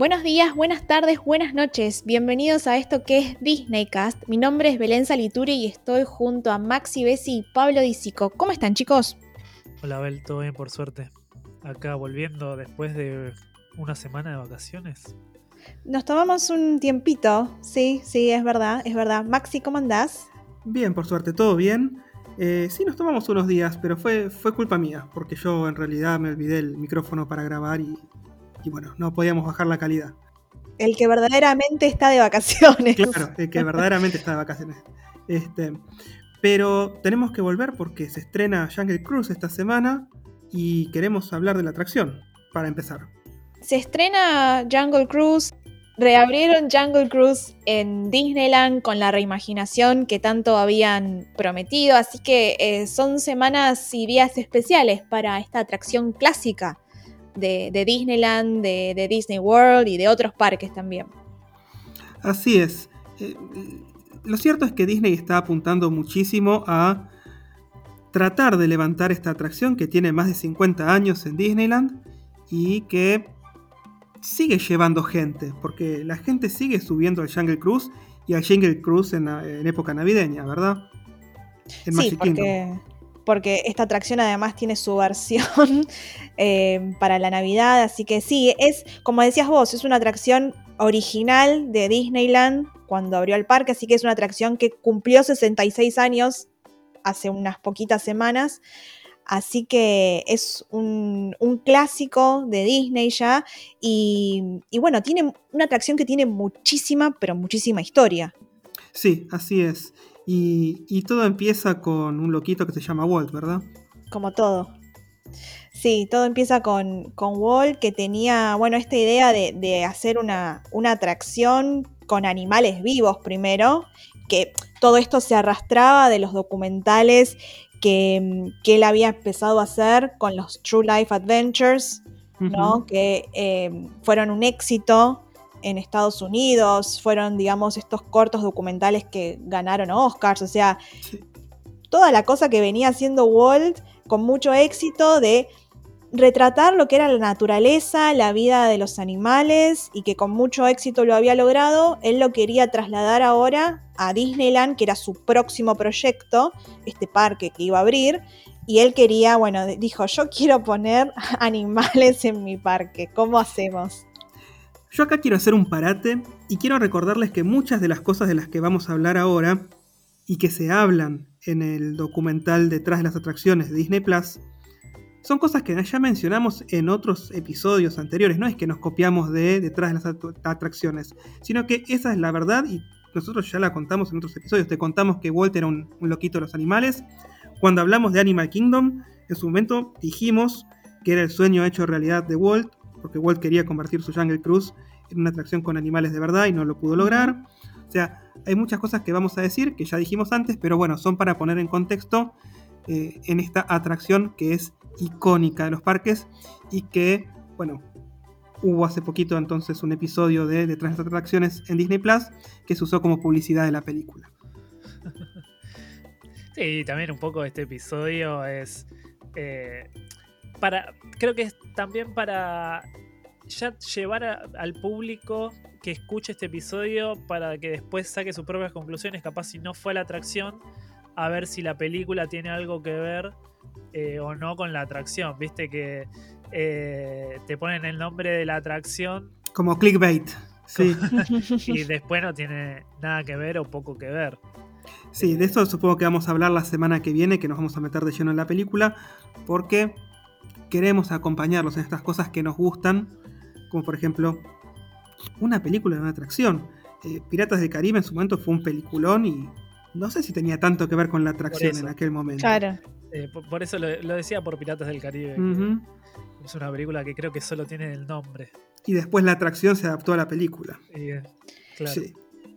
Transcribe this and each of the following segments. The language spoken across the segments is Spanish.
Buenos días, buenas tardes, buenas noches. Bienvenidos a esto que es Disneycast. Mi nombre es Belén Salituri y estoy junto a Maxi Bessi y Pablo Disico. ¿Cómo están, chicos? Hola, Bel, todo bien por suerte. Acá volviendo después de una semana de vacaciones. Nos tomamos un tiempito, sí, sí, es verdad, es verdad. Maxi, ¿cómo andás? Bien, por suerte, todo bien. Eh, sí, nos tomamos unos días, pero fue, fue culpa mía, porque yo en realidad me olvidé el micrófono para grabar y y bueno, no podíamos bajar la calidad. El que verdaderamente está de vacaciones. Claro, el que verdaderamente está de vacaciones. Este, pero tenemos que volver porque se estrena Jungle Cruise esta semana y queremos hablar de la atracción para empezar. Se estrena Jungle Cruise, reabrieron Jungle Cruise en Disneyland con la reimaginación que tanto habían prometido, así que eh, son semanas y días especiales para esta atracción clásica de, Disneyland, de, Disney World y de otros parques también. Así es. Eh, lo cierto es que Disney está apuntando muchísimo a tratar de levantar esta atracción que tiene más de 50 años en Disneyland y que sigue llevando gente, porque la gente sigue subiendo al Jungle Cruise y al Jungle Cruise en, época navideña, ¿verdad? sí, porque porque esta atracción además tiene su versión eh, para la Navidad, así que sí, es, como decías vos, es una atracción original de Disneyland cuando abrió el parque, así que es una atracción que cumplió 66 años hace unas poquitas semanas, así que es un, clásico de Disney ya, y, y bueno, tiene una atracción que tiene muchísima, pero muchísima historia. Sí, así es. Y, todo empieza con un loquito que se llama Walt, ¿verdad? Como todo. Sí, todo empieza con, Walt que tenía, bueno, esta idea de, hacer una, atracción con animales vivos primero, que todo esto se arrastraba de los documentales que, él había empezado a hacer con los True Life Adventures, ¿no? Que eh, fueron un éxito en Estados Unidos, fueron, digamos, estos cortos documentales que ganaron Oscars, o sea, toda la cosa que venía haciendo Walt con mucho éxito de retratar lo que era la naturaleza, la vida de los animales y que con mucho éxito lo había logrado, él lo quería trasladar ahora a Disneyland, que era su próximo proyecto, este parque que iba a abrir, y él quería, bueno, dijo, yo quiero poner animales en mi parque, ¿cómo hacemos? Yo acá quiero hacer un parate y quiero recordarles que muchas de las cosas de las que vamos a hablar ahora y que se hablan en el documental Detrás de las Atracciones de Disney Plus son cosas que ya mencionamos en otros episodios anteriores. No es que nos copiamos de Detrás de las Atracciones, sino que esa es la verdad y nosotros ya la contamos en otros episodios. Te contamos que Walt era un, un loquito de los animales. Cuando hablamos de Animal Kingdom, en su momento dijimos que era el sueño hecho realidad de Walt porque Walt quería convertir su Jungle Cruise en una atracción con animales de verdad y no lo pudo lograr. O sea, hay muchas cosas que vamos a decir que ya dijimos antes, pero bueno, son para poner en contexto eh, en esta atracción que es icónica de los parques y que, bueno, hubo hace poquito entonces un episodio de Detrás de las Atracciones en Disney Plus que se usó como publicidad de la película. Sí, también un poco este episodio es eh, para, creo que es también para ya llevar al público que escuche este episodio para que después saque sus propias conclusiones, capaz si no fue la atracción, a ver si la película tiene algo que ver eh, o no con la atracción. Viste que eh, te ponen el nombre de la atracción. Como clickbait. Sí. y después no tiene nada que ver o poco que ver. Sí, de eso supongo que vamos a hablar la semana que viene, que nos vamos a meter de lleno en la película, porque queremos acompañarlos en estas cosas que nos gustan, como por ejemplo una película de una atracción. Eh, Piratas del Caribe en su momento fue un peliculón y no sé si tenía tanto que ver con la atracción en aquel momento. Claro. Eh, por, eso lo, decía por Piratas del Caribe. Es una película que creo que solo tiene el nombre. Y después la atracción se adaptó a la película. Eh, sí.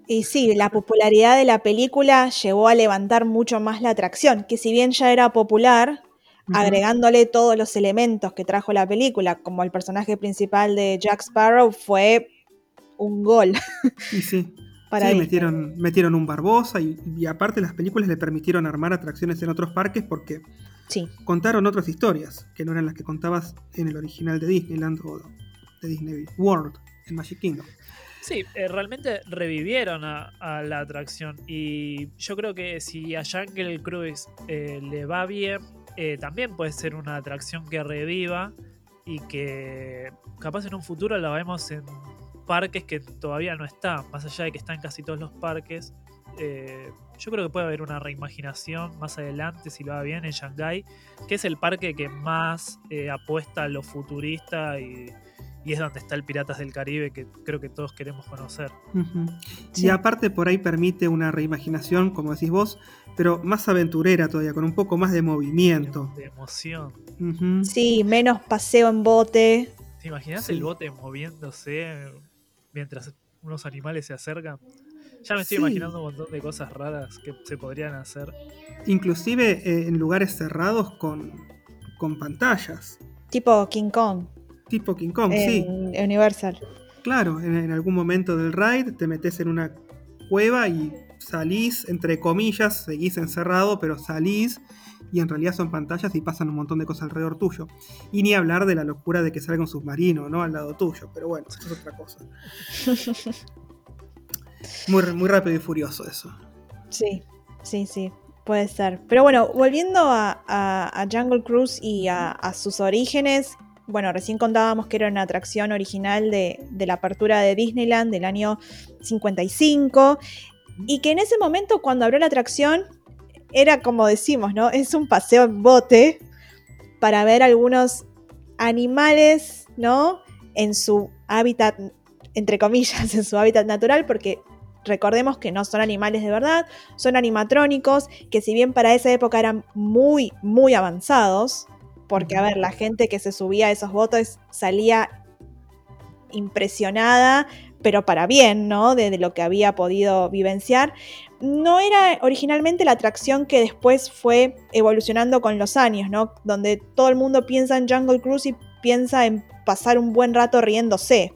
Y sí, la popularidad de la película llevó a levantar mucho más la atracción, que si bien ya era popular, agregándole todos los elementos que trajo la película, como el personaje principal de Jack Sparrow, fue un gol. Y sí. sí, metieron, metieron un Barbosa y, aparte las películas le permitieron armar atracciones en otros parques porque sí. contaron otras historias que no eran las que contabas en el original de Disneyland o de Disney World. en Magic Kingdom. Sí, eh, realmente revivieron a, a la atracción y yo creo que si a Jungle Cruise eh, le va bien, eh, también puede ser una atracción que reviva y que capaz en un futuro la vemos en parques que todavía no está, más allá de que está en casi todos los parques. eh, yo creo que puede haber una reimaginación más adelante, si lo va bien, en Shanghai, que es el parque que más eh, apuesta a lo futurista y, y es donde está el Piratas del Caribe, que creo que todos queremos conocer. Sí. Y aparte por ahí permite una reimaginación, como decís vos, pero más aventurera todavía, con un poco más de movimiento. De emoción. Sí, menos paseo en bote. ¿Te imaginas Sí. el bote moviéndose mientras unos animales se acercan? Ya me estoy Sí. imaginando un montón de cosas raras que se podrían hacer. Inclusive eh, en lugares cerrados con, con pantallas, Tipo King Kong tipo King Kong, sí. en Universal. Claro, en, en algún momento del ride te metes en una cueva y salís, entre comillas, seguís encerrado, pero salís y en realidad son pantallas y pasan un montón de cosas alrededor tuyo. Y ni hablar de la locura de que salga un submarino, ¿no? Al lado tuyo, pero bueno, eso es otra cosa. Muy, muy rápido y furioso eso. Sí, sí, sí, puede ser. Pero bueno, volviendo a, a- a Jungle Cruise y a, a sus orígenes, bueno, recién contábamos que era una atracción original de, de la apertura de Disneyland del año 55 y que en ese momento cuando abrió la atracción era como decimos, ¿no? Es un paseo en bote para ver algunos animales, ¿no? En su hábitat, entre comillas, en su hábitat natural, porque recordemos que no son animales de verdad, son animatrónicos, que si bien para esa época eran muy, muy avanzados, porque a ver, la gente que se subía a esos botes salía impresionada, pero para bien, ¿no? De, de lo que había podido vivenciar. No era originalmente la atracción que después fue evolucionando con los años, ¿no? Donde todo el mundo piensa en Jungle Cruise y piensa en pasar un buen rato riéndose.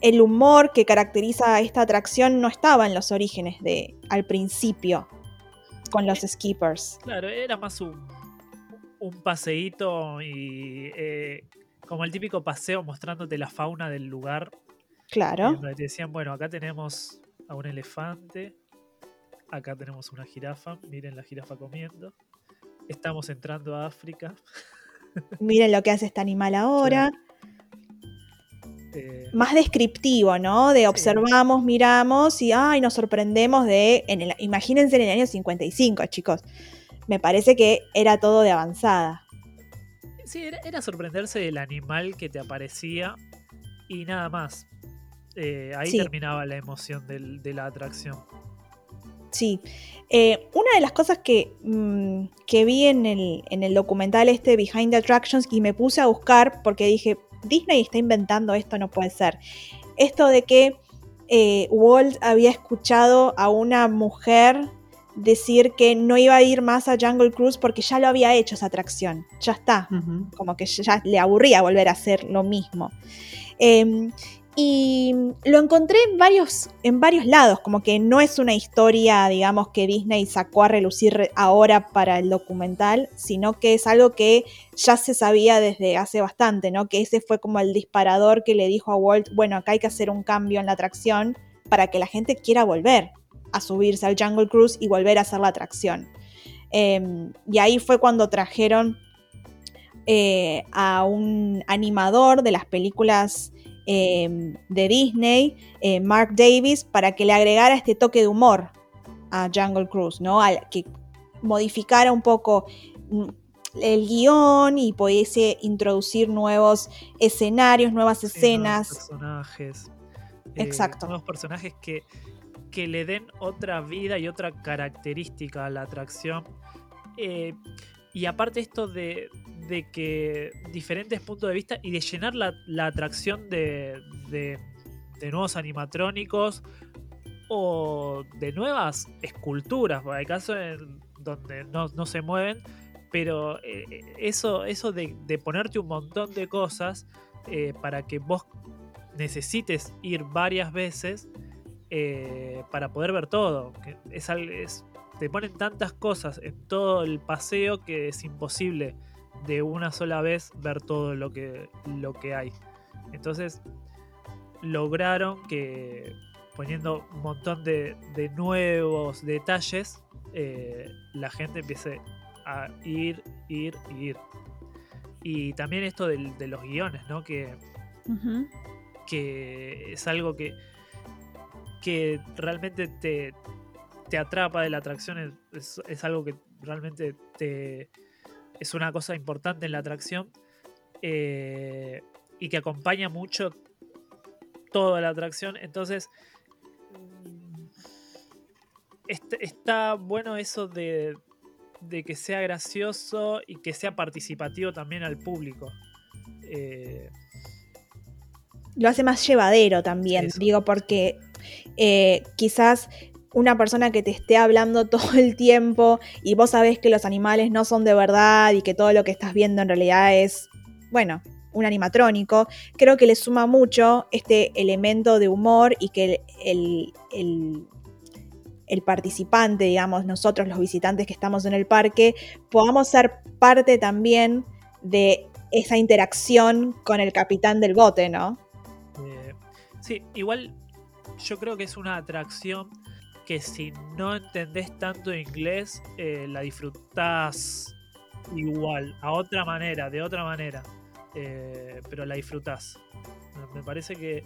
El humor que caracteriza a esta atracción no estaba en los orígenes de al principio con los skippers. Claro, era más un, un paseíto y eh, como el típico paseo mostrándote la fauna del lugar. Claro. Donde te decían, bueno, acá tenemos a un elefante, acá tenemos una jirafa, miren la jirafa comiendo. Estamos entrando a África. Miren lo que hace este animal ahora. eh, Más descriptivo, ¿no? De observamos, miramos y ay, nos sorprendemos de. En el, imagínense en el año 55, chicos. Me parece que era todo de avanzada. Sí, era, era sorprenderse del animal que te aparecía y nada más. Eh, ahí Sí. terminaba la emoción del- de la atracción. Sí. Eh, una de las cosas que, mm, que vi en el, en el documental este Behind the Attractions y me puse a buscar porque dije, Disney está inventando esto, no puede ser. Esto de que eh, Walt había escuchado a una mujer decir que no iba a ir más a Jungle Cruise porque ya lo había hecho esa atracción. Ya está como que ya le aburría volver a hacer lo mismo. Eh, y lo encontré en varios, en varios lados, como que no es una historia, digamos, que Disney sacó a relucir ahora para el documental, sino que es algo que ya se sabía desde hace bastante, ¿no? Que ese fue como el disparador que le dijo a Walt, bueno, acá hay que hacer un cambio en la atracción para que la gente quiera volver a subirse al Jungle Cruise y volver a hacer la atracción. Eh, y ahí fue cuando trajeron eh, a un animador de las películas eh, de Disney, eh, Mark Davis, para que le agregara este toque de humor a Jungle Cruise, ¿no? Al, que modificara un poco mm, el guion y pudiese introducir nuevos escenarios, nuevas Sí, nuevos escenas. personajes. eh, Exacto. Nuevos personajes que, que le den otra vida y otra característica a la atracción. Eh, y aparte esto de, de que diferentes puntos de vista y de llenar la, la atracción de, de- nuevos animatrónicos o de nuevas esculturas, porque hay casos donde no, no se mueven, pero eh, eso, eso de, ponerte un montón de cosas eh, para que vos necesites ir varias veces eh, para poder ver todo. que es, es- te ponen tantas cosas en todo el paseo que es imposible de una sola vez ver todo lo que, lo que hay. Entonces lograron que poniendo un montón de, de nuevos detalles, eh, la gente empiece a ir, ir, ir. Y también esto del- de, los guiones, ¿no? Que, que es algo que, que realmente te, te atrapa de la atracción, es, es- es algo que realmente te, es una cosa importante en la atracción eh, y que acompaña mucho toda la atracción. Entonces, mm, est- está bueno eso de, de que sea gracioso y que sea participativo también al público. Eh, Lo hace más llevadero también, Eso. digo, porque eh, quizás una persona que te esté hablando todo el tiempo y vos sabés que los animales no son de verdad y que todo lo que estás viendo en realidad es, bueno, un animatrónico, creo que le suma mucho este elemento de humor y que el, el- el participante, digamos, nosotros los visitantes que estamos en el parque, podamos ser parte también de esa interacción con el capitán del bote, ¿no? Eh, sí, igual yo creo que es una atracción que si no entendés tanto inglés, eh, la disfrutás igual, a otra manera, de otra manera, eh, pero la disfrutás. Me- parece que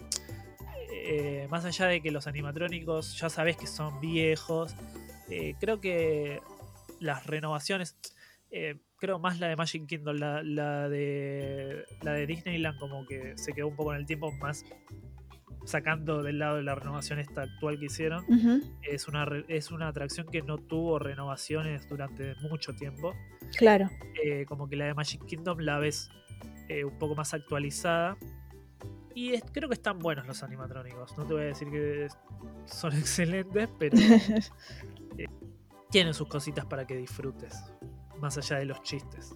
eh, más allá de que los animatrónicos ya sabés que son viejos, creo que las renovaciones, creo más la de Magic Kingdom, la de la de Disneyland como que se quedó un poco en el tiempo más sacando del lado de la renovación esta actual que hicieron. Es una, es una atracción que no tuvo renovaciones durante mucho tiempo. Claro. Eh, como que la de Magic Kingdom la ves eh, un poco más actualizada. Y es- creo que están buenos los animatrónicos. No te voy a decir que son excelentes, pero eh, tienen sus cositas para que disfrutes. Más allá de los chistes.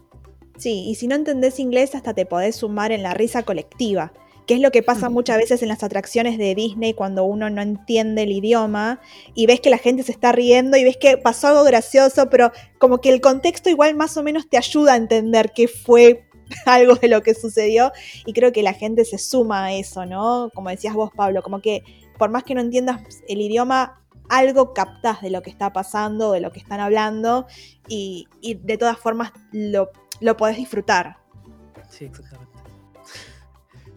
Sí, y si no entendés inglés, hasta te podés sumar en la risa colectiva, que es lo que pasa muchas veces en las atracciones de Disney cuando uno no entiende el idioma y ves que la gente se está riendo y ves que pasó algo gracioso, pero como que el contexto igual más o menos te ayuda a entender qué fue algo de lo que sucedió y creo que la gente se suma a eso, ¿no? Como decías vos, Pablo, como que por más que no entiendas el idioma, algo captás de lo que está pasando, de lo que están hablando y, y de todas formas lo, lo podés disfrutar. Sí, exactamente.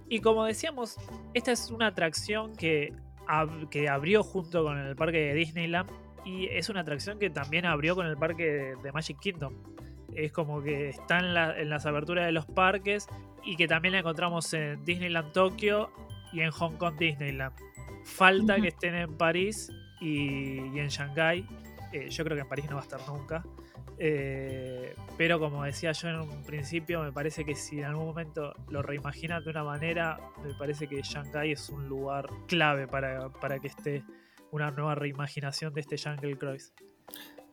Y como decíamos, esta es una atracción que, ab- que abrió junto con el parque de Disneyland y es una atracción que también abrió con el parque de, de Magic Kingdom. Es como que está en, la- en las aberturas de los parques y que también la encontramos en Disneyland Tokio y en Hong Kong Disneyland. Falta que estén en París y, y en Shanghái. Eh, yo creo que en París no va a estar nunca. Eh, pero como decía yo en un principio, me parece que si en algún momento lo reimaginan de una manera, me parece que Shanghai es un lugar clave para, para que esté una nueva reimaginación de este Jungle Cruise.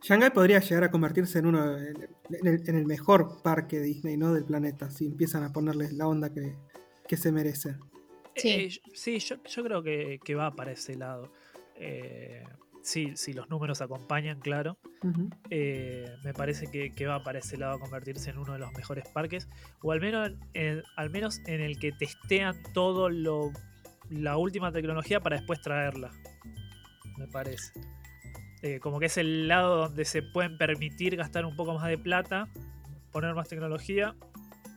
Shanghai podría llegar a convertirse en uno en el, en el mejor parque Disney ¿no? del planeta, si empiezan a ponerles la onda que, que se merece. Sí. Eh, sí, yo, yo creo que, que va para ese lado. Eh, sí, si los números acompañan, claro. Eh, me parece que, que va para ese lado a convertirse en uno de los mejores parques. O al menos, en, al menos en el que testean todo lo la última tecnología para después traerla. Me parece. Eh, como que es el lado donde se pueden permitir gastar un poco más de plata, poner más tecnología.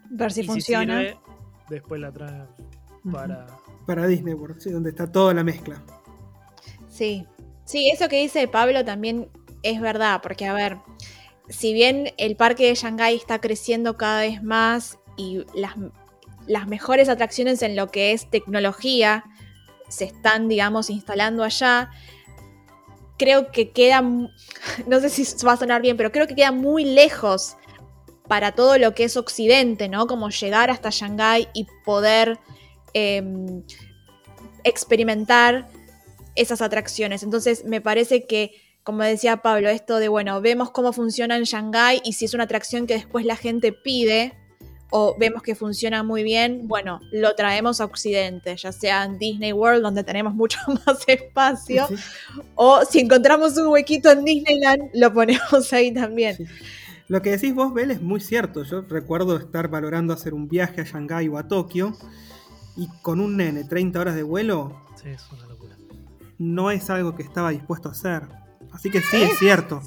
Ver si y funciona. si sirve, después la traen para. Para Disney World, sí, donde está toda la mezcla. Sí. Sí, eso que dice Pablo también es verdad, porque a ver, si bien el parque de Shanghái está creciendo cada vez más y las, las mejores atracciones en lo que es tecnología se están, digamos, instalando allá, creo que queda, no sé si va a sonar bien, pero creo que queda muy lejos para todo lo que es Occidente, ¿no? Como llegar hasta Shanghái y poder em, experimentar esas atracciones. Entonces me parece que, como decía Pablo, esto de, bueno, vemos cómo funciona en Shanghái y si es una atracción que después la gente pide o vemos que funciona muy bien, bueno, lo traemos a Occidente, ya sea en Disney World, donde tenemos mucho más espacio, Sí, o si encontramos un huequito en Disneyland, lo ponemos ahí también. sí. Lo que decís vos, Bel, es muy cierto. Yo recuerdo estar valorando hacer un viaje a Shanghái o a Tokio y con un nene 30 horas de vuelo, Sí, es una locura. No es algo que estaba dispuesto a hacer. Así que sí, es cierto.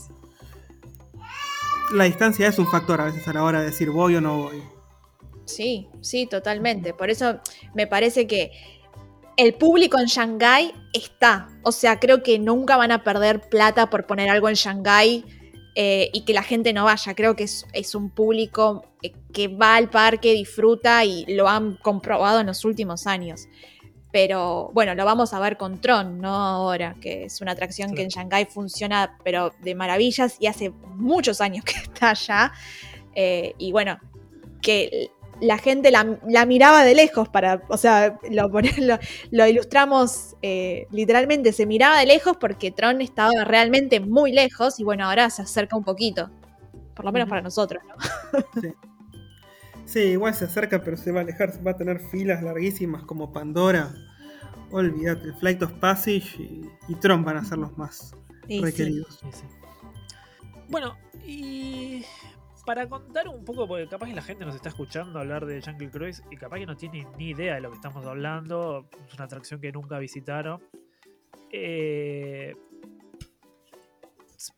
La distancia es un factor a veces a la hora de decir voy o no voy. Sí, sí, totalmente. Por eso me parece que el público en Shanghái está. O sea, creo que nunca van a perder plata por poner algo en Shanghái eh, y que la gente no vaya. Creo que es, es un público eh, que va al parque, disfruta y lo han comprobado en los últimos años. Pero bueno, lo vamos a ver con Tron, ¿no? Ahora, que es una atracción que en Shanghái funciona, pero de maravillas y hace muchos años que está allá. Eh, y bueno, que la gente la, la miraba de lejos para, o sea, lo, pone- lo, lo ilustramos eh, literalmente, se miraba de lejos porque Tron estaba realmente muy lejos y bueno, ahora se acerca un poquito, por lo menos para nosotros, ¿no? Sí, igual se acerca, pero se va a alejar, va a tener filas larguísimas como Pandora. Olvídate, el Flight of Passage y, y Tron van a ser los más sí. requeridos. Sí, sí. Bueno, y para contar un poco, porque capaz que la gente nos está escuchando hablar de Jungle Cruise y capaz que no tiene ni idea de lo que estamos hablando, es una atracción que nunca visitaron. Eh,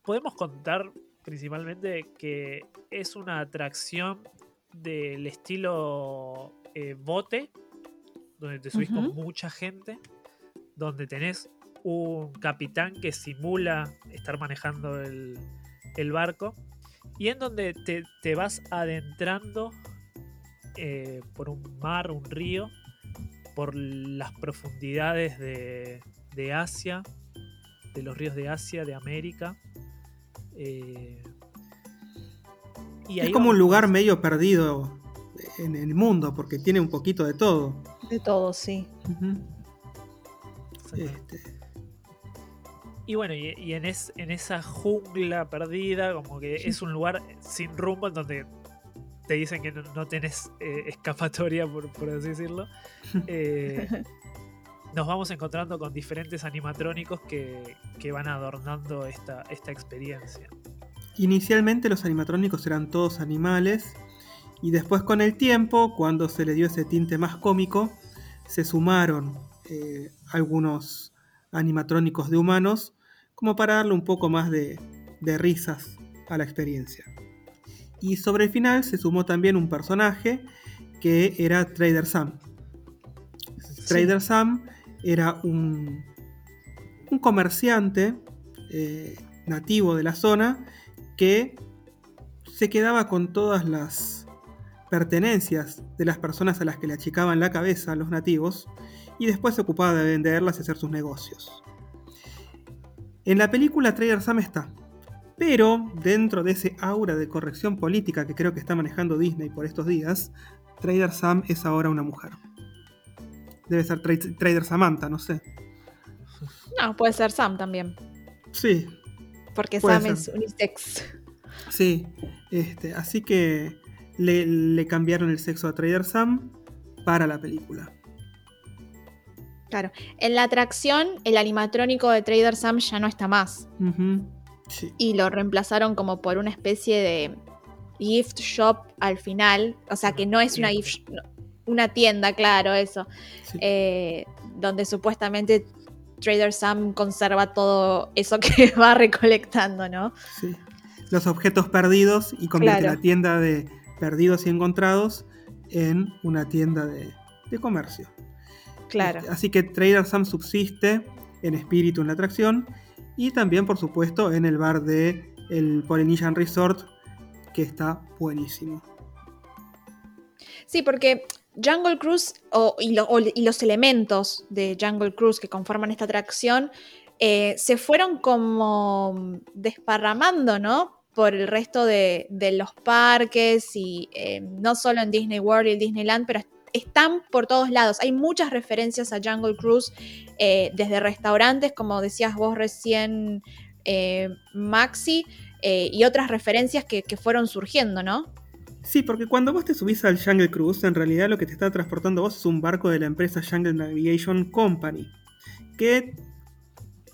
podemos contar principalmente que es una atracción del estilo eh, bote, donde te subís con mucha gente, donde tenés un capitán que simula estar manejando el, el barco y en donde te, te vas adentrando eh, por un mar, un río, por las profundidades de, de Asia, de los ríos de Asia, de América. eh, y Es como un lugar medio perdido en el mundo, porque tiene un poquito de todo. De todo, sí. Este, Y bueno, y, y en, es, en esa jungla perdida, como que es un lugar sin rumbo en donde te dicen que no, no tenés eh, escapatoria, por, por así decirlo. eh, nos vamos encontrando con diferentes animatrónicos que, que van adornando esta, esta experiencia. Inicialmente los animatrónicos eran todos animales y después con el tiempo, cuando se le dio ese tinte más cómico, se sumaron eh, algunos animatrónicos de humanos como para darle un poco más de, de risas a la experiencia. Y sobre el final se sumó también un personaje que era Trader Sam. Trader Sam era un, un comerciante eh, nativo de la zona que se quedaba con todas las pertenencias de las personas a las que le achicaban la cabeza a los nativos y después se ocupaba de venderlas y hacer sus negocios. En la película Trader Sam está, pero dentro de ese aura de corrección política que creo que está manejando Disney por estos días, Trader Sam es ahora una mujer. Debe ser Tra- Trader Samantha, no sé. No, puede ser Sam también, Sí, porque Puede Sam ser. es unisex. Sí, este, así que le, le cambiaron el sexo a Trader Sam para la película. Claro. En la atracción, el animatrónico de Trader Sam ya no está más. Ujú, Sí. Y lo reemplazaron como por una especie de gift shop al final. O sea, que no es una gift una tienda, claro, eso. sí. eh, donde supuestamente Trader Sam conserva todo eso que va recolectando, ¿no? sí. Los objetos perdidos y convierte Claro. la tienda de perdidos y encontrados en una tienda de, de comercio. Claro. Este, así que Trader Sam subsiste en espíritu en la atracción y también, por supuesto, en el bar de el Polynesian Resort, que está buenísimo. Sí, porque Jungle Cruise o- y, los elementos de Jungle Cruise que conforman esta atracción eh, se fueron como desparramando, ¿no? Por el resto de, los parques y eh, no solo en Disney World y Disneyland, pero están por todos lados. Hay muchas referencias a Jungle Cruise, eh, desde restaurantes, como decías vos recién, Maxi, y otras referencias que fueron surgiendo, ¿no? Sí, porque cuando vos te subís al Jungle Cruise, en realidad lo que te está transportando vos es un barco de la empresa Jungle Navigation Company, que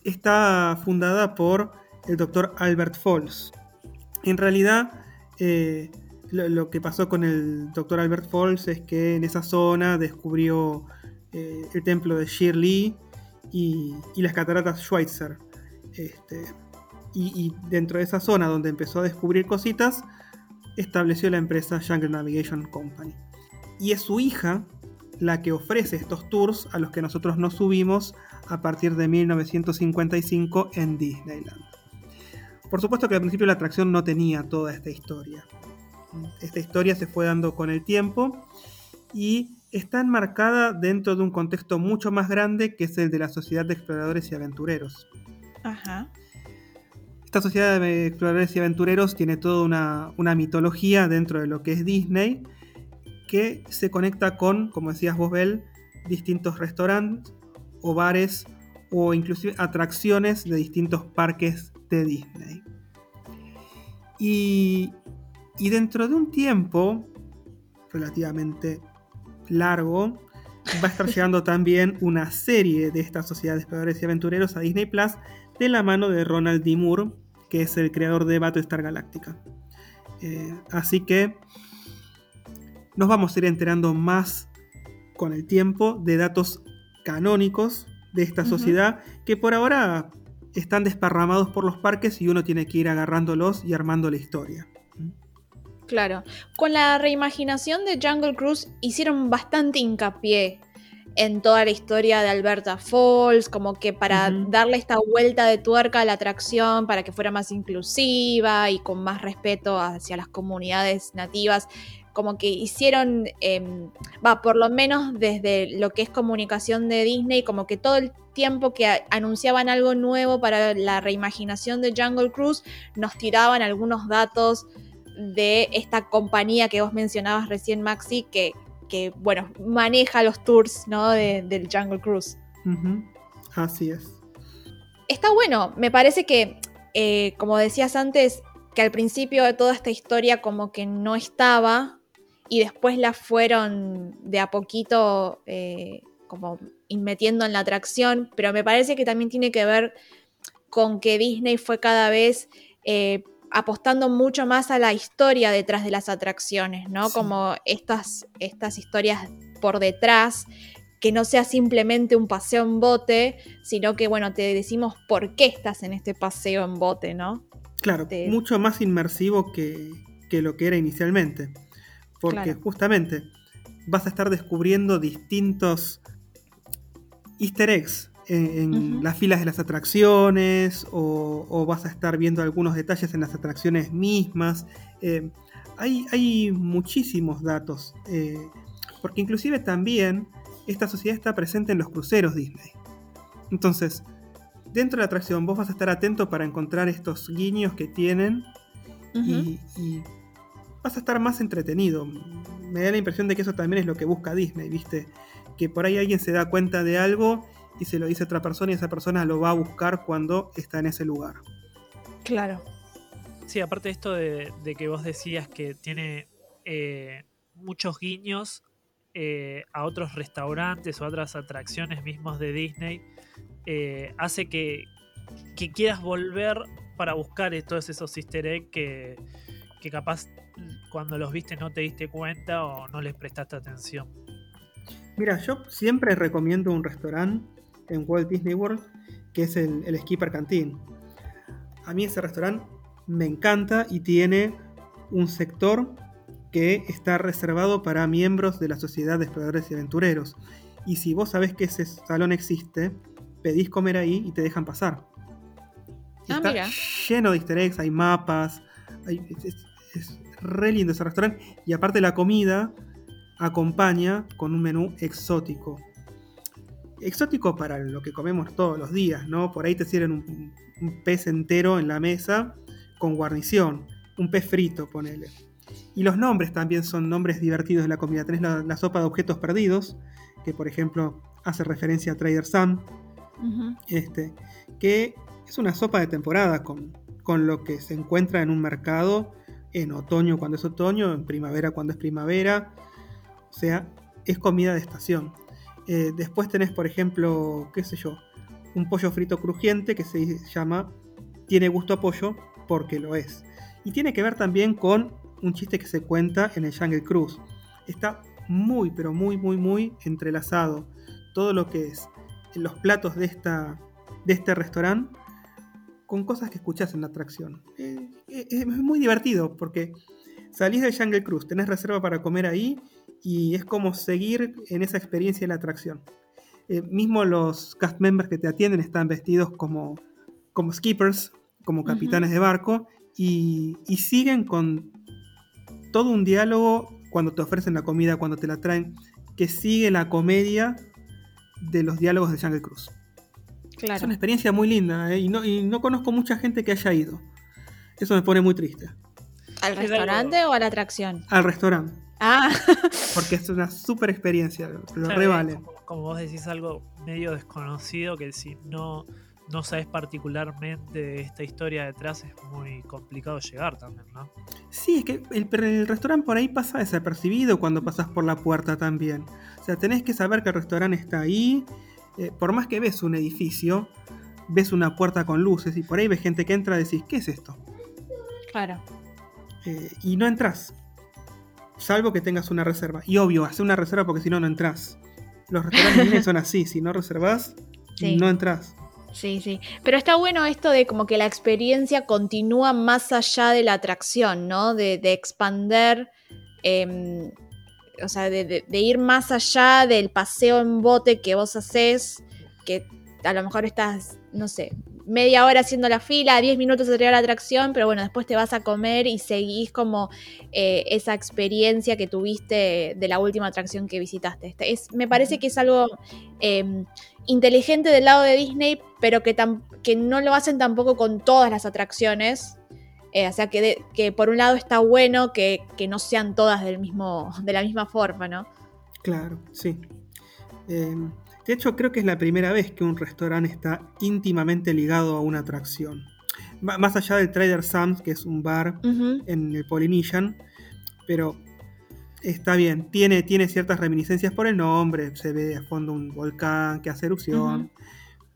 está fundada por el doctor Albert Falls. En realidad, eh, lo, que pasó con el doctor Albert Falls es que en esa zona descubrió eh, el templo de Shirley y, las cataratas Schweitzer. Este, y, dentro de esa zona donde empezó a descubrir cositas, estableció la empresa Jungle Navigation Company. Y es su hija la que ofrece estos tours a los que nosotros nos subimos a partir de 1955 en Disneyland. Por supuesto que al principio la atracción no tenía toda esta historia. Esta historia se fue dando con el tiempo y está enmarcada dentro de un contexto mucho más grande que es el de la Sociedad de Exploradores y Aventureros. Ajá. Esta Sociedad de Exploradores y Aventureros tiene toda una, una mitología dentro de lo que es Disney que se conecta con, como decías vos, Bel, distintos restaurantes o bares o inclusive atracciones de distintos parques de Disney. Y, y dentro de un tiempo relativamente largo, va a estar llegando también una serie de esta sociedad de exploradores y aventureros a Disney Plus de la mano de Ronald D. Moore, que es el creador de Battlestar Galactica. Eh, así que nos vamos a ir enterando más con el tiempo de datos canónicos de esta sociedad que por ahora están desparramados por los parques y uno tiene que ir agarrándolos y armando la historia. Claro. Con la reimaginación de Jungle Cruise hicieron bastante hincapié en toda la historia de Alberta Falls, como que para darle esta vuelta de tuerca a la atracción, para que fuera más inclusiva y con más respeto hacia las comunidades nativas, como que hicieron, em, va, por lo menos desde lo que es comunicación de Disney, como que todo el tiempo que anunciaban algo nuevo para la reimaginación de Jungle Cruise, nos tiraban algunos datos de esta compañía que vos mencionabas recién, Maxi, que, que bueno, maneja los tours ¿no? de- del Jungle Cruise. Así es. Está bueno, me parece que, eh, como decías antes, que al principio de toda esta historia como que no estaba y después la fueron de a poquito eh, como metiendo en la atracción, pero me parece que también tiene que ver con que Disney fue cada vez eh, apostando mucho más a la historia detrás de las atracciones, ¿no? Sí. Como estas, estas historias por detrás, que no sea simplemente un paseo en bote, sino que, bueno, te decimos por qué estás en este paseo en bote, ¿no? Claro, mucho más inmersivo que, que lo que era inicialmente. Porque Claro. justamente vas a estar descubriendo distintos easter eggs en, las filas de las atracciones o, o vas a estar viendo algunos detalles en las atracciones mismas. Eh, hay, hay muchísimos datos. eh, porque inclusive también esta sociedad está presente en los cruceros Disney. Entonces, dentro de la atracción vos vas a estar atento para encontrar estos guiños que tienen y, y vas a estar más entretenido. Me da la impresión de que eso también es lo que busca Disney, ¿viste? Que por ahí alguien se da cuenta de algo y se lo dice a otra persona y esa persona lo va a buscar cuando está en ese lugar. Claro. Sí, aparte de esto de, de que vos decías que tiene eh, muchos guiños eh, a otros restaurantes o a otras atracciones mismos de Disney, eh, hace que, que quieras volver para buscar todos esos easter eggs que, que capaz cuando los viste no te diste cuenta o no les prestaste atención. Mira, yo siempre recomiendo un restaurante en Walt Disney World que es el, el Skipper Canteen. A mí ese restaurante me encanta y tiene un sector que está reservado para miembros de la Sociedad de Exploradores y Aventureros. Y si vos sabés que ese salón existe, pedís comer ahí y te dejan pasar. Ah, está mira. lleno de easter eggs, hay mapas, hay- es- es re lindo ese restaurante. Y aparte la comida acompaña con un menú exótico. Exótico para lo que comemos todos los días, ¿no? Por ahí te sirven un, un pez entero en la mesa con guarnición, un pez frito, ponele. Y los nombres también son nombres divertidos de la comida. Tenés la, la sopa de objetos perdidos, que por ejemplo hace referencia a Trader Sam, este, que es una sopa de temporada con, con lo que se encuentra en un mercado en otoño cuando es otoño, en primavera cuando es primavera. O sea, es comida de estación. Eh, después tenés, por ejemplo, qué sé yo, un pollo frito crujiente que se llama Tiene gusto a pollo porque lo es. Y tiene que ver también con un chiste que se cuenta en el Jungle Cruise. Está muy, pero muy, muy, muy entrelazado todo lo que es los platos de, esta, de este restaurante con cosas que escuchás en la atracción. Eh, eh, es muy divertido porque salís del Jungle Cruise, tenés reserva para comer ahí y es como seguir en esa experiencia de la atracción. Eh, mismo los cast members que te atienden están vestidos como, como skippers, como capitanes de barco, y, y, siguen con todo un diálogo cuando te ofrecen la comida, cuando te la traen, que sigue la comedia de los diálogos de Jungle Cruise. Es una experiencia muy linda ¿eh? y, no, y no conozco mucha gente que haya ido. Eso me pone muy triste. ¿Al restaurante o a la atracción? Al restaurante. Ah. Porque es una súper experiencia, lo revale. Como, vos decís, algo medio desconocido que si no, no sabes particularmente de esta historia detrás es muy complicado llegar también, ¿no? Sí, es que el, el restaurante por ahí pasa desapercibido cuando pasas por la puerta también. O sea, tenés que saber que el restaurante está ahí eh, por más que ves un edificio, ves una puerta con luces y por ahí ves gente que entra y decís, ¿qué es esto? Claro. Eh, y no entras. Salvo que tengas una reserva. Y obvio, hace una reserva porque si no, no entras. Los restaurantes son así, si no reservas, no entras. Sí, sí. Pero está bueno esto de como que la experiencia continúa más allá de la atracción, ¿no? De, de expander em, o sea, de, ir más allá del paseo en bote que vos haces, que a lo mejor estás, no sé, media hora haciendo la fila, 10 minutos de llegar a la atracción, pero bueno, después te vas a comer y seguís como eh, esa experiencia que tuviste de la última atracción que visitaste. Este, es, me parece que es algo em, inteligente del lado de Disney, pero que, que no lo hacen tampoco con todas las atracciones. Eh, o sea, que, que, por un lado está bueno que, no sean todas del mismo, de la misma forma, ¿no? Claro, sí. De hecho, creo que es la primera vez que un restaurante está íntimamente ligado a una atracción. más allá del Trader Sam's, que es un bar en el Polynesian, pero está bien, tiene, tiene ciertas reminiscencias por el nombre, se ve a fondo un volcán que hace erupción,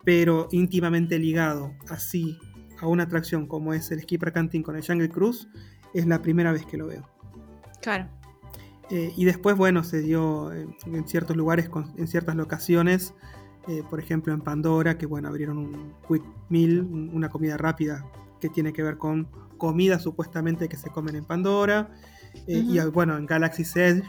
pero íntimamente ligado así a una atracción como es el Skipper Canting con el Jungle Cruise, es la primera vez que lo veo. Claro. Eh, y después, bueno, se dio en, ciertos lugares, en ciertas locaciones, eh, por ejemplo en Pandora, que bueno, abrieron un Quick Meal, una comida rápida que tiene que ver con comida supuestamente que se comen en Pandora. Eh, y bueno, en Galaxy Edge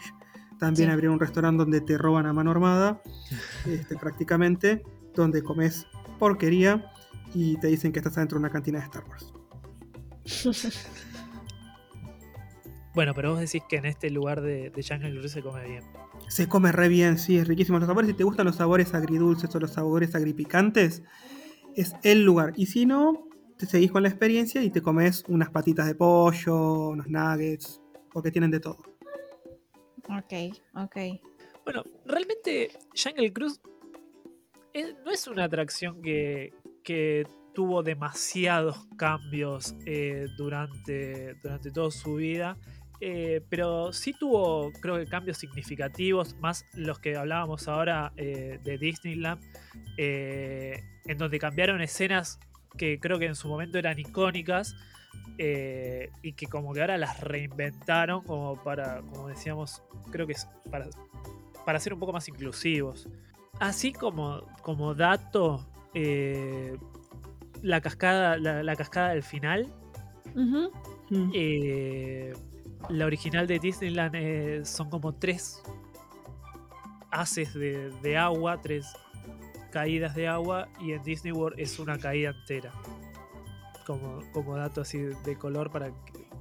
también abrieron un restaurante donde te roban a mano armada, este, prácticamente, donde comes porquería y te dicen que estás dentro de una cantina de Star Wars. bueno, pero vos decís que en este lugar de, de Jungle Cruise se come bien. Se come re bien, sí, es riquísimo. Los sabores, si te gustan los sabores agridulces o los sabores agripicantes, es el lugar. Y si no, te seguís con la experiencia y te comes unas patitas de pollo, unos nuggets, porque tienen de todo. Ok, ok. Bueno, realmente Jungle Cruise no es una atracción que, que tuvo demasiados cambios eh, durante, durante toda su vida. Eh, pero sí tuvo, creo que cambios significativos, más los que hablábamos ahora eh, de Disneyland, en donde cambiaron escenas que creo que en su momento eran icónicas y que como que ahora las reinventaron como para, como decíamos, creo que es para, para ser un poco más inclusivos. Así como, como dato, eh, la cascada la, cascada del final. Eh, la original de Disneyland eh, son como tres haces de, agua, tres caídas de agua y en Disney World es una caída entera. Como, como dato así de color para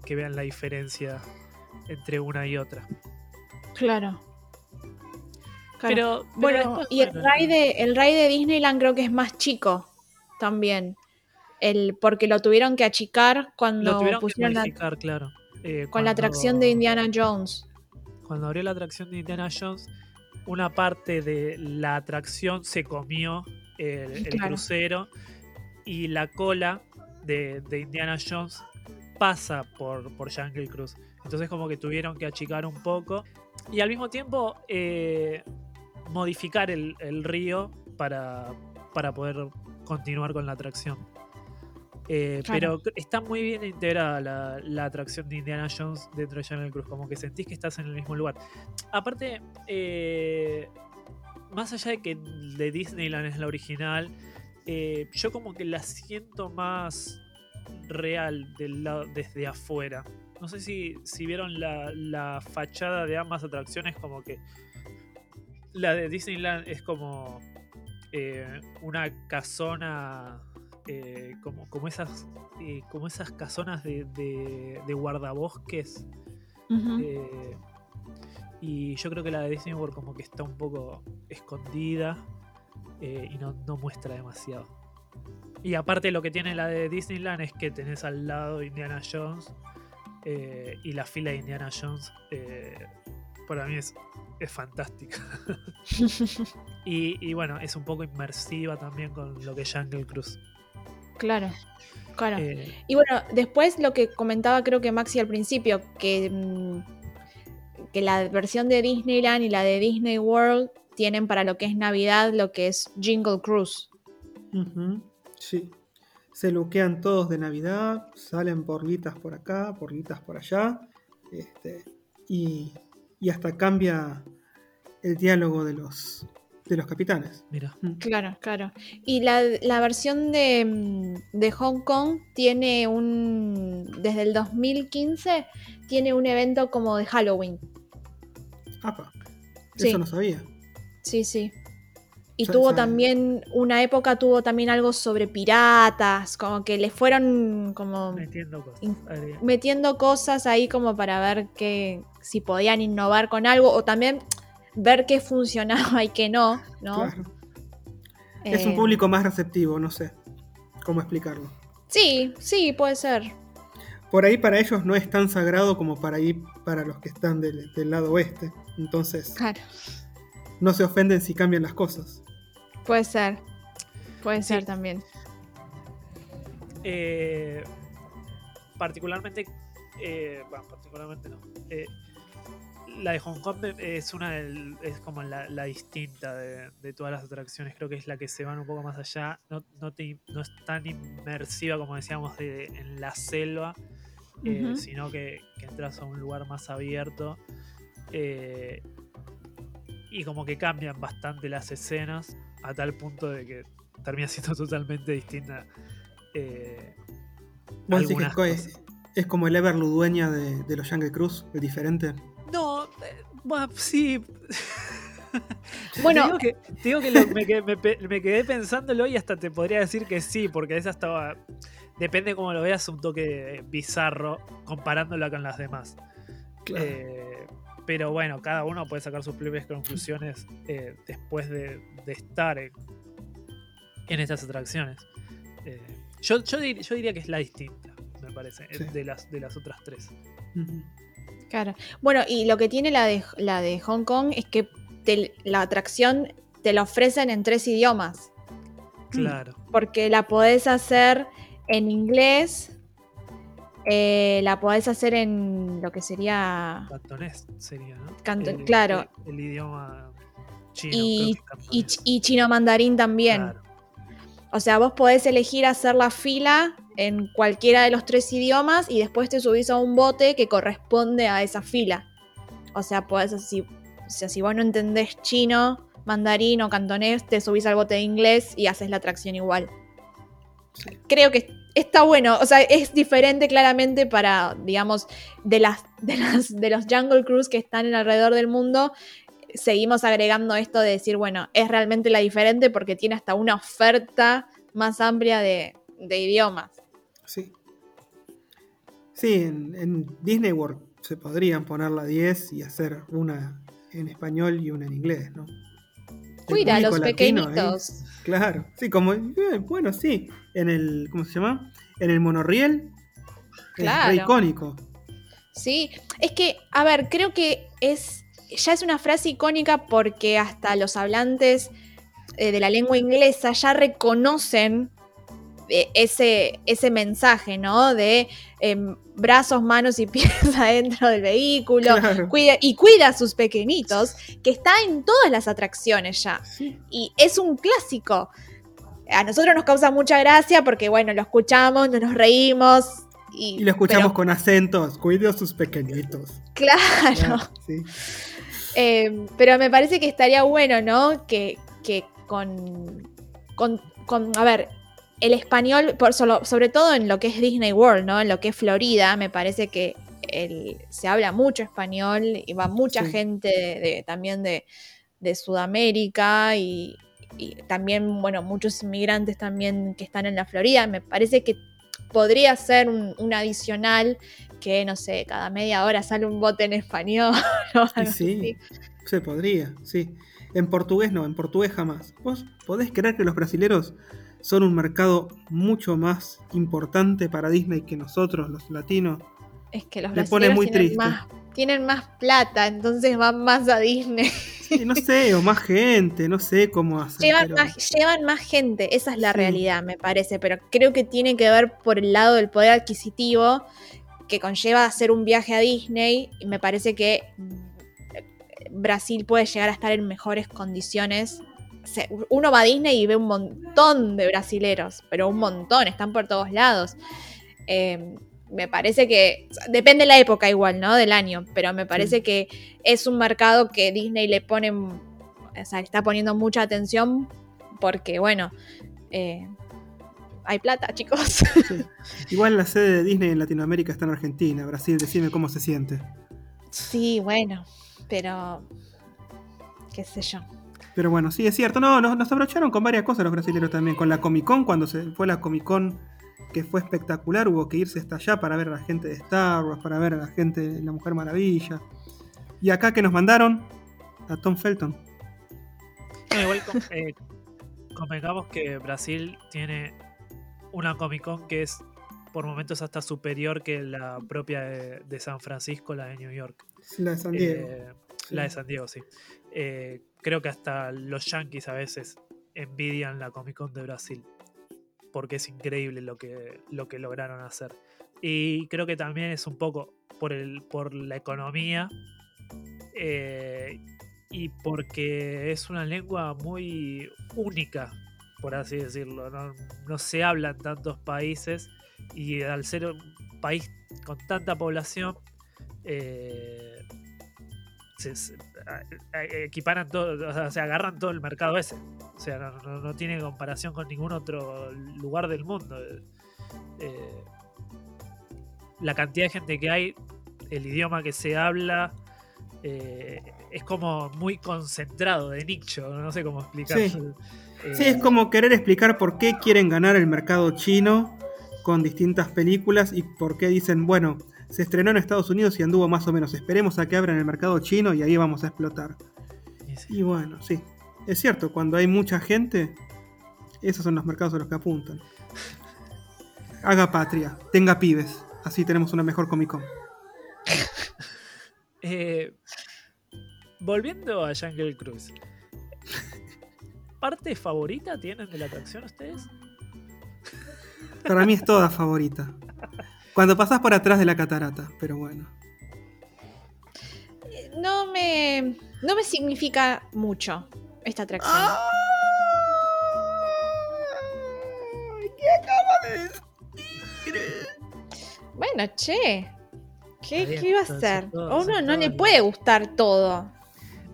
que vean la diferencia entre una y otra. Claro. Pero, bueno, y el ride, de, el de Disneyland creo que es más chico también. El, porque lo tuvieron que achicar cuando pusieron claro. Eh, con la atracción de Indiana Jones. Cuando abrió la atracción de Indiana Jones, una parte de la atracción se comió el, crucero y la cola de, Indiana Jones pasa por, por Jungle Cruise. Entonces como que tuvieron que achicar un poco. Y al mismo tiempo eh, modificar el, río para, para, poder continuar con la atracción. Eh, pero está muy bien integrada la, atracción de Indiana Jones dentro de Jungle Cruise, como que sentís que estás en el mismo lugar. Aparte, eh, más allá de que de Disneyland es la original, eh, yo como que la siento más real del lado, desde afuera. No sé si, si vieron la, la fachada de ambas atracciones, como que la de Disneyland es como eh, una casona eh, como, como, esas, eh, como esas casonas de, de, guardabosques. Eh, y yo creo que la de Disney World como que está un poco escondida y no, no, muestra demasiado. Y aparte lo que tiene la de Disneyland es que tenés al lado Indiana Jones y la fila de Indiana Jones para mí es, es fantástica. y, y, bueno, es un poco inmersiva también con lo que es Jungle Cruise. Claro, claro. Eh, y bueno, después lo que comentaba creo que Maxi al principio, que, mm, que la versión de Disneyland y la de Disney World tienen para lo que es Navidad lo que es Jingle Cruise. Sí. Se luquean todos de Navidad, salen por guitas por acá, por guitas por allá. Este, y, y hasta cambia el diálogo de los, de los capitanes. Mira. Mm. Claro, claro. Y la, versión de, mm, de, Hong Kong tiene un. Desde el 2015 tiene un evento como de Halloween. Apa. Eso no sabía. Sí, sí. Y tuvo también, una época tuvo también algo sobre piratas, como que le fueron como metiendo cosas, metiendo cosas ahí como para ver que si podían innovar con algo o también ver qué funcionaba y qué no, ¿no? Es un eh, público más receptivo, no sé cómo explicarlo. Sí, sí, puede ser. Por ahí para ellos no es tan sagrado como para ir para los que están del, lado oeste. Entonces, claro. no se ofenden si cambian las cosas. Puede ser. Puede ser también. Eh, particularmente, eh, bueno, particularmente no la de Hong Kong es una es como la, distinta de, todas las atracciones. Creo que es la que se van un poco más allá. No, no, es tan inmersiva como decíamos en la selva, eh, sino que, entras a un lugar más abierto. Eh, y como que cambian bastante las escenas a tal punto de que termina siendo totalmente distinta. Eh, es, como el Everlu dueña de, de los Jungle Cruise, es diferente. No, eh, sí. Bueno, te digo que, me, quedé, pensándolo y hasta te podría decir que sí, porque esa estaba. Depende cómo lo veas, un toque bizarro comparándola con las demás. Eh, pero bueno, cada uno puede sacar sus propias conclusiones eh, después de, estar en, estas atracciones. yo, yo, diría que es la distinta, me parece, de, las, de las otras tres. Claro. Bueno, y lo que tiene la de, la de Hong Kong es que la atracción te la ofrecen en tres idiomas. Claro. Porque la podés hacer en inglés, eh, la podés hacer en lo que sería. Cantonés sería, ¿no? claro. El, idioma chino. Y, y, chino mandarín también. O sea, vos podés elegir hacer la fila en cualquiera de los tres idiomas y después te subís a un bote que corresponde a esa fila. O sea, podés así, o sea, si vos no entendés chino, mandarín o cantonés, te subís al bote de inglés y haces la atracción igual. Creo que está bueno, o sea, es diferente claramente para, digamos, de las, de las de los Jungle Cruise que están en alrededor del mundo. Seguimos agregando esto de decir, bueno, es realmente la diferente porque tiene hasta una oferta más amplia de, de idiomas. Sí. Sí, en, Disney World se podrían poner la 10 y hacer una en español y una en inglés, ¿no? Cuida, los pequeñitos. claro, sí, como, eh, bueno, sí, en el, ¿cómo se llama? En el monorriel, claro. es icónico. Sí, es que, a ver, creo que es, ya es una frase icónica porque hasta los hablantes eh, de la lengua inglesa ya reconocen ese, ese mensaje, ¿no? De em, brazos, manos y pies adentro del vehículo. y cuida a sus pequeñitos, que está en todas las atracciones ya. Y es un clásico. A nosotros nos causa mucha gracia porque, bueno, lo escuchamos, nos reímos. Y, lo escuchamos con acentos. Cuide a sus pequeñitos. Claro. Eh, pero me parece que estaría bueno, ¿no? Que, que con, con, con, a ver, el español, por solo, sobre todo en lo que es Disney World, ¿no? En lo que es Florida, me parece que el, se habla mucho español y va mucha Sí. gente de- también de, de Sudamérica y, y también, bueno, muchos inmigrantes también que están en la Florida. Me parece que podría ser un, un adicional que, no sé, cada media hora sale un bote en español sí, se podría, sí. En portugués no, en portugués jamás. ¿Vos podés creer que los brasileros son un mercado mucho más importante para Disney que nosotros, los latinos? Es que los brasileños muy tienen triste. más, tienen más plata, entonces van más a Disney. Sí, no sé, o más gente, no sé cómo hacen. Llevan, pero- más, llevan más gente, esa es la Sí. realidad, me parece, pero creo que tiene que ver por el lado del poder adquisitivo que conlleva hacer un viaje a Disney y me parece que mm, Brasil puede llegar a estar en mejores condiciones. Se- Uno va a Disney y ve un montón de brasileros, pero un montón, están por todos lados. Eh, me parece que depende de la época igual, ¿no? Del año, pero me parece que es un mercado que Disney le pone, o sea, está poniendo mucha atención porque, bueno, eh, hay plata, chicos. sí. Igual la sede de Disney en Latinoamérica está en Argentina, Brasil, decime cómo se siente. sí, bueno, pero qué sé yo. Pero bueno, sí, es cierto. No, nos, nos abrocharon con varias cosas los brasileños también. Con la Comic Con, cuando se fue la Comic Con, que fue espectacular, hubo que irse hasta allá para ver a la gente de Star Wars, para ver a la gente de La Mujer Maravilla. Y acá que nos mandaron a Tom Felton. No, igual eh, convengamos que Brasil tiene una Comic Con que es por momentos hasta superior que la propia de, de San Francisco, la de New York. La de San Diego. Eh, Sí. La de San Diego, sí. Eh, creo que hasta los yankees a veces envidian la Comic Con de Brasil. Porque es increíble lo que, lo que lograron hacer. Y creo que también es un poco por, el, por la economía. eh, y porque es una lengua muy única, por así decirlo. No, se habla en tantos países. Y al ser un país con tanta población, eh, se, equiparan todo, o sea, se agarran todo el mercado ese. O sea, no, no- no tiene comparación con ningún otro lugar del mundo. Eh, la cantidad de gente que hay, el idioma que se habla, eh, es como muy concentrado, de nicho, no sé cómo explicarlo. Sí. Eh, Sí, es como querer explicar por qué quieren ganar el mercado chino con distintas películas y por qué dicen, bueno, se estrenó en Estados Unidos y anduvo más o menos. Esperemos a que abran el mercado chino y ahí vamos a explotar. y sí. Y bueno, sí. Es cierto, cuando hay mucha gente, esos son los mercados a los que apuntan. Haga patria, tenga pibes. Así tenemos una mejor Comic Con. Eh, volviendo a Jungle Cruise. ¿Parte favorita tienen de la atracción ustedes? Para mí es toda favorita. Cuando pasás por atrás de la catarata, pero bueno. No me, no me significa mucho esta atracción. ¿Qué acaba de decir? Bueno, che. ¿Qué, qué iba a hacer? A uno no sentado le puede gustar todo.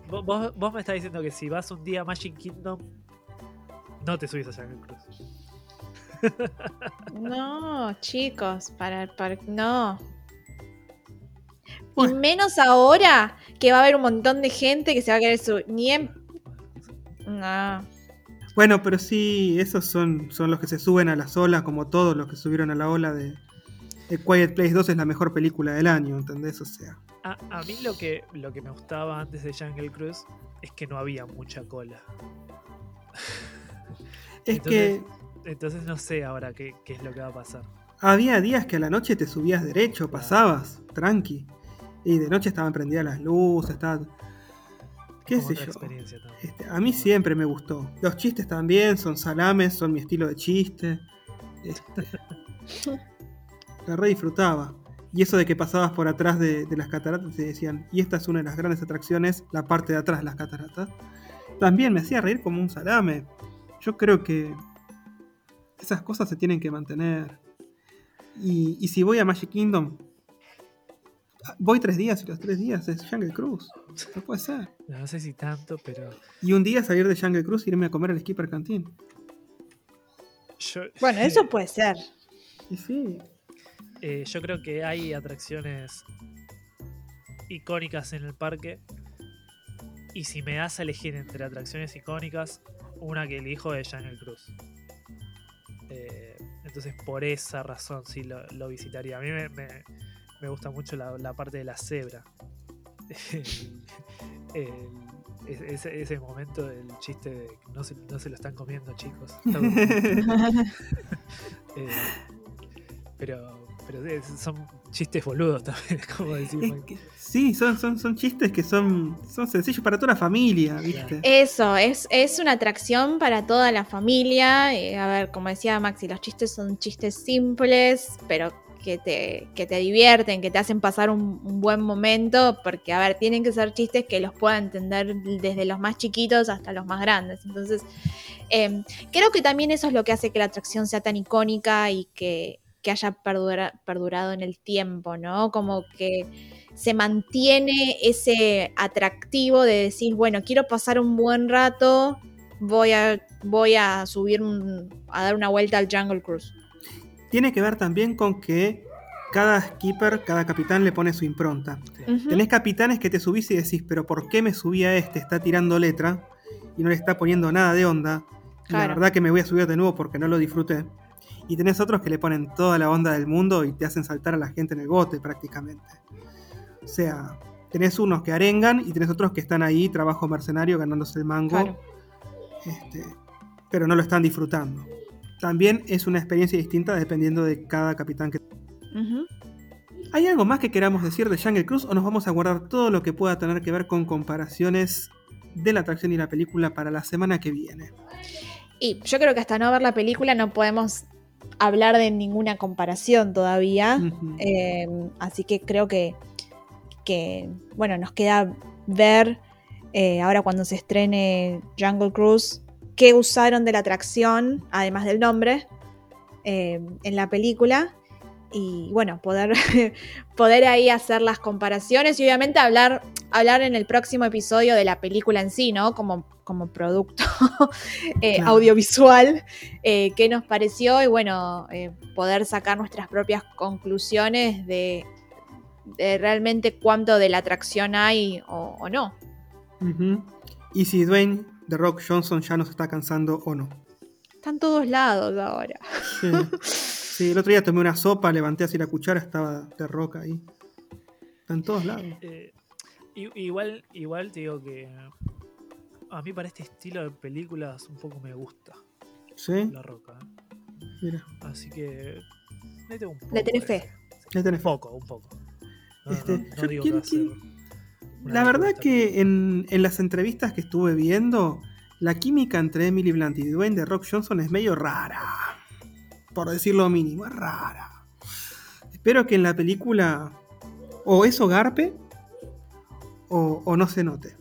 Vos, vos- vos me estás diciendo que si vas un día a Magic Kingdom, no te subís a Jungle Cruise. No, chicos, para, para no. Y Bueno. menos ahora que va a haber un montón de gente que se va a querer subir. Ni en. No. Bueno, pero sí, esos son, son los que se suben a las olas, como todos los que subieron a la ola de, de Quiet Place 2 es la mejor película del año, ¿entendés? O sea, A, a mí lo que, lo que me gustaba antes de Jungle Cruise es que no había mucha cola. es Entonces- que Entonces no sé ahora qué, qué es lo que va a pasar. había días que a la noche te subías derecho, pasabas, tranqui. Y de noche estaban prendidas las luces, estaba... ¿Qué Como sé yo? Este, a mí siempre me gustó. Los chistes también son salames, son mi estilo de chiste. Este, la re disfrutaba. Y eso de que pasabas por atrás de, de las cataratas y decían, y esta es una de las grandes atracciones, la parte de atrás de las cataratas, también me hacía reír como un salame. Yo creo que esas cosas se tienen que mantener. Y, y si voy a Magic Kingdom, voy tres días y los tres días es Jungle Cruise. No puede ser. No sé si tanto, pero. Y un día salir de Jungle Cruise y irme a comer al Skipper Canteen. Yo, Bueno, eso puede ser. Y sí. eh, yo creo que hay atracciones icónicas en el parque. Y si me das a elegir entre atracciones icónicas, una que elijo es Jungle Cruise. Eh, entonces, por esa razón, sí lo, lo visitaría. A mí me, me- me gusta mucho la, la parte de la cebra. El- el- es- ese, ese momento del chiste de que no se, no se lo están comiendo, chicos. Eh, pero, pero son chistes boludos también, como Es decimos. que- sí, son, son, son chistes que son, son sencillos para toda la familia, ¿viste? Eso, es, es una atracción para toda la familia. eh, a ver, como decía Maxi, los chistes son chistes simples, pero que te, que te divierten, que te hacen pasar un, un buen momento, porque, a ver, tienen que ser chistes que los pueda entender desde los más chiquitos hasta los más grandes. Entonces, eh, creo que también eso es lo que hace que la atracción sea tan icónica y que, que haya perdura- perdurado en el tiempo, ¿no? Como que se mantiene ese atractivo de decir, bueno, quiero pasar un buen rato, voy a, voy a subir, un- a dar una vuelta al Jungle Cruise. Tiene que ver también con que cada skipper, cada capitán le pone su impronta. Ujú. Tenés capitanes que te subís y decís, pero ¿por qué me subí a este? Está tirando letra y no le está poniendo nada de onda. La verdad que me voy a subir de nuevo porque no lo disfruté. Y tenés otros que le ponen toda la onda del mundo y te hacen saltar a la gente en el bote prácticamente. O sea, tenés unos que arengan y tenés otros que están ahí, trabajo mercenario, ganándose el mango. Claro. este, pero no lo están disfrutando. También es una experiencia distinta dependiendo de cada capitán que Ujú. ¿Hay algo más que queramos decir de Jungle Cruise o nos vamos a guardar todo lo que pueda tener que ver con comparaciones de la atracción y la película para la semana que viene? Y yo creo que hasta no ver la película no podemos hablar de ninguna comparación todavía. Eh, así que creo que, que, bueno, nos queda ver eh, ahora cuando se estrene Jungle Cruise qué usaron de la atracción, además del nombre, eh, en la película. Y bueno, poder, poder ahí hacer las comparaciones y obviamente hablar, hablar en el próximo episodio de la película en sí, ¿no? Como, como producto eh, Claro. audiovisual, eh, qué nos pareció y bueno, eh, poder sacar nuestras propias conclusiones de, de realmente cuánto de la atracción hay o, o no. Y si Dwayne The Rock Johnson ya nos está cansando o no. Están todos lados ahora. Sí. Sí, el otro día tomé una sopa, levanté así la cuchara, estaba The Rock ahí. Está en todos lados. Eh, i- igual, igual te digo que a mí para este estilo de películas un poco me gusta Sí, La Roca. ¿eh? mira, Así que le tengo un poco. Le tenés de fe. Tenés Un poco, un poco. No, Este, no- no yo digo quiero- que va a ser quiero- una La verdad que en, en las entrevistas que estuve viendo, la química entre Emily Blunt y Dwayne The Rock Johnson es medio rara. Por decir lo mínimo, es rara. Espero que en la película o eso garpe o, o no se note.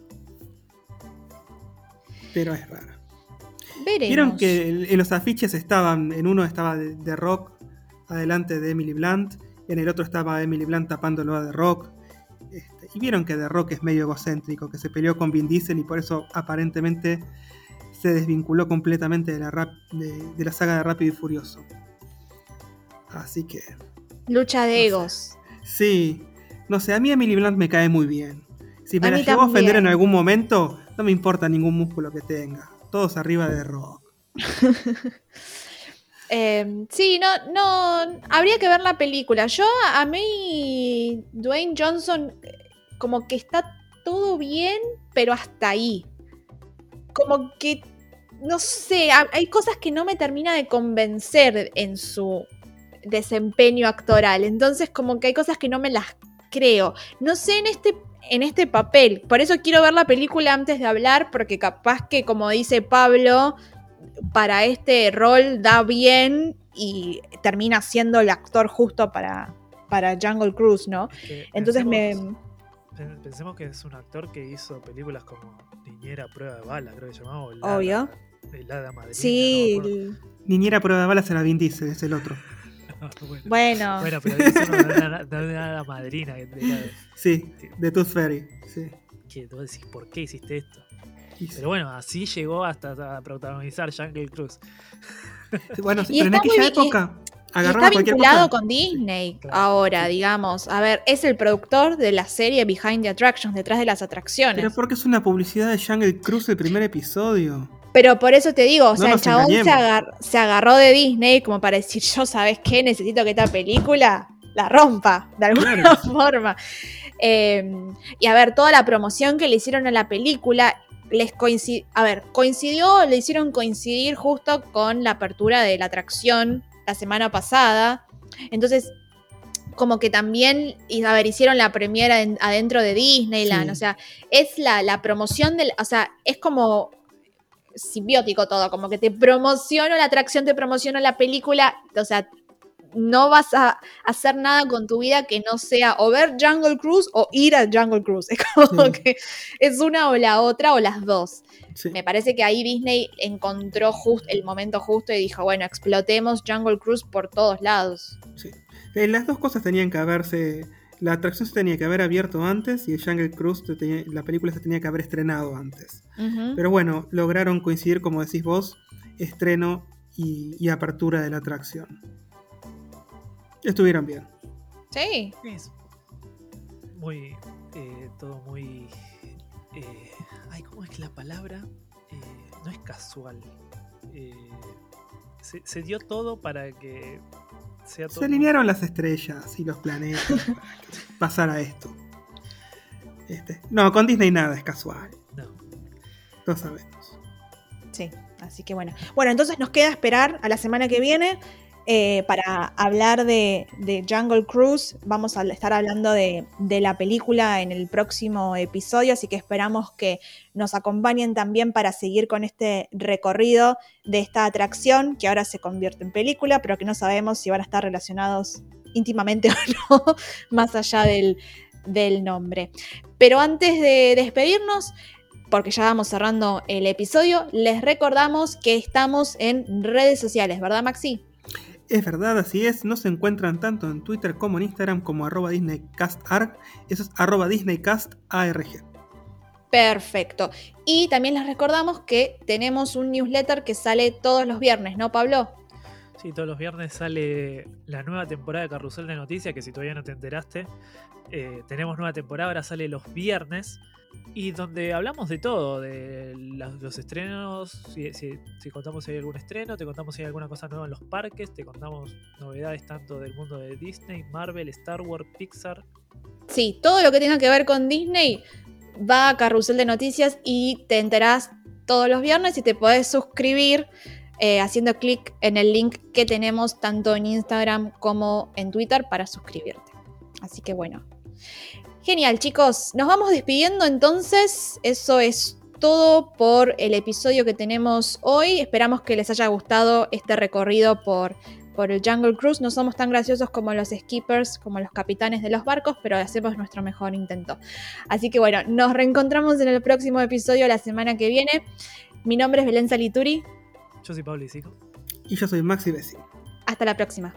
Pero es rara. Veremos. Vieron que en los afiches estaban, en uno estaba de, The Rock adelante de Emily Blunt, en el otro estaba Emily Blunt tapándolo a The Rock. Este, y vieron que The Rock es medio egocéntrico, que se peleó con Vin Diesel y por eso aparentemente se desvinculó completamente de la, rap- de, de la saga de Rápido y Furioso. Así que, Lucha de No sé. egos. sí, no sé, a mí Emily Blunt me cae muy bien. Si me A la llevo a ofender en algún momento, no me importa ningún músculo que tenga. Todos arriba de Rock. Eh, sí, no, no, habría que ver la película. Yo, a mí, Dwayne Johnson, como que está todo bien, pero hasta ahí. Como que, no sé, ha- hay cosas que no me termina de convencer en su desempeño actoral. Entonces, como que hay cosas que no me las creo. No sé en este, en este papel. Por eso quiero ver la película antes de hablar, porque capaz que, como dice Pablo, para este rol da bien y termina siendo el actor justo para, para Jungle Cruise, ¿no? Que Entonces me... pensemos- pen- Pensemos que es un actor que hizo películas como Niñera a Prueba de Bala, creo que se llamaba. Obvio. El Hada Madrina. Sí, no me acuerdo. Niñera prueba de balas era Vin Diesel, es el otro. bueno. Bueno, pero eso no de una, de una madrina. que te- que- Sí, de Tooth Fairy. Sí. Que tú decís, ¿por qué hiciste esto? Sí. Pero bueno, así llegó hasta a protagonizar Jungle Cruise. Sí, Bueno, Y pero en muy aquella y- época Y agarraba está vinculado cosa. con Disney Claro, ahora, sí. digamos. A ver, es el productor de la serie Behind the Attractions, detrás de las atracciones. Pero Pero, porque es una publicidad de Jungle Cruise el primer episodio. Por eso te digo, o No sea, el chabón se, engañemos. agar- se agarró de Disney como para decir, yo, ¿sabes qué? Necesito que esta película la rompa, de alguna Claro forma. Eh, y a ver, toda la promoción que le hicieron a la película les coincidió, a ver, coincidió, le hicieron coincidir justo con la apertura de la atracción la semana pasada. Entonces, como que también, a ver, hicieron la premiera en- adentro de Disneyland, Sí. o sea, es la, la promoción del, o sea, es como simbiótico todo, como que te promociono la atracción, te promociono la película, o sea, no vas a hacer nada con tu vida que no sea o ver Jungle Cruise o ir a Jungle Cruise. Es como Sí. que es una o la otra o las dos. Sí. Me parece que ahí Disney encontró just, el momento justo y dijo, bueno, explotemos Jungle Cruise por todos lados. sí. Eh, las dos cosas tenían que haberse. La atracción se tenía que haber abierto antes y el Jungle Cruise, se tenía- la película se tenía que haber estrenado antes. Pero bueno, lograron coincidir, como decís vos, estreno y, y apertura de la atracción. Estuvieron bien. Sí. Es muy. eh, todo muy. eh, ay, ¿cómo es la palabra? Eh, no es casual. Eh, se, se dio todo para que sea todo. Se alinearon las estrellas y los planetas para que pasara esto. Este, no, con Disney nada es casual. No. Lo sabemos. Sí, así que bueno. Bueno, entonces nos queda esperar a la semana que viene eh, para hablar de, Jungle Cruise. Vamos a estar hablando de, de la película en el próximo episodio, así que esperamos que nos acompañen también para seguir con este recorrido de esta atracción que ahora se convierte en película, pero que no sabemos si van a estar relacionados íntimamente o no, más allá del, del nombre. Pero antes de despedirnos, porque ya vamos cerrando el episodio, les recordamos que estamos en redes sociales, ¿verdad, Maxi? Es verdad, así es. Nos encuentran tanto en Twitter como en Instagram como arroba DisneyCastArg. Eso es arroba DisneyCastARG. Perfecto. Y también les recordamos que tenemos un newsletter que sale todos los viernes, ¿no, Pablo? Sí, todos los viernes sale la nueva temporada de Carrusel de Noticias, que si todavía no te enteraste, eh, tenemos nueva temporada, ahora sale los viernes, y donde hablamos de todo, de los estrenos, si contamos si hay algún estreno, te contamos si hay alguna cosa nueva en los parques, te contamos novedades tanto del mundo de Disney, Marvel, Star Wars, Pixar. Sí, todo lo que tenga que ver con Disney va a Carrusel de Noticias y te enterás todos los viernes y te podés suscribir eh, haciendo clic en el link que tenemos tanto en Instagram como en Twitter para suscribirte. Así que bueno. Genial, chicos. Nos vamos despidiendo entonces. Eso es todo por el episodio que tenemos hoy. Esperamos que les haya gustado este recorrido por, por el Jungle Cruise. No somos tan graciosos como los skippers, como los capitanes de los barcos, pero hacemos nuestro mejor intento. Así que bueno, nos reencontramos en el próximo episodio la semana que viene. Mi nombre es Belén Salituri. Yo soy Pablo Isico. Y yo soy Maxi Bessi. Hasta la próxima.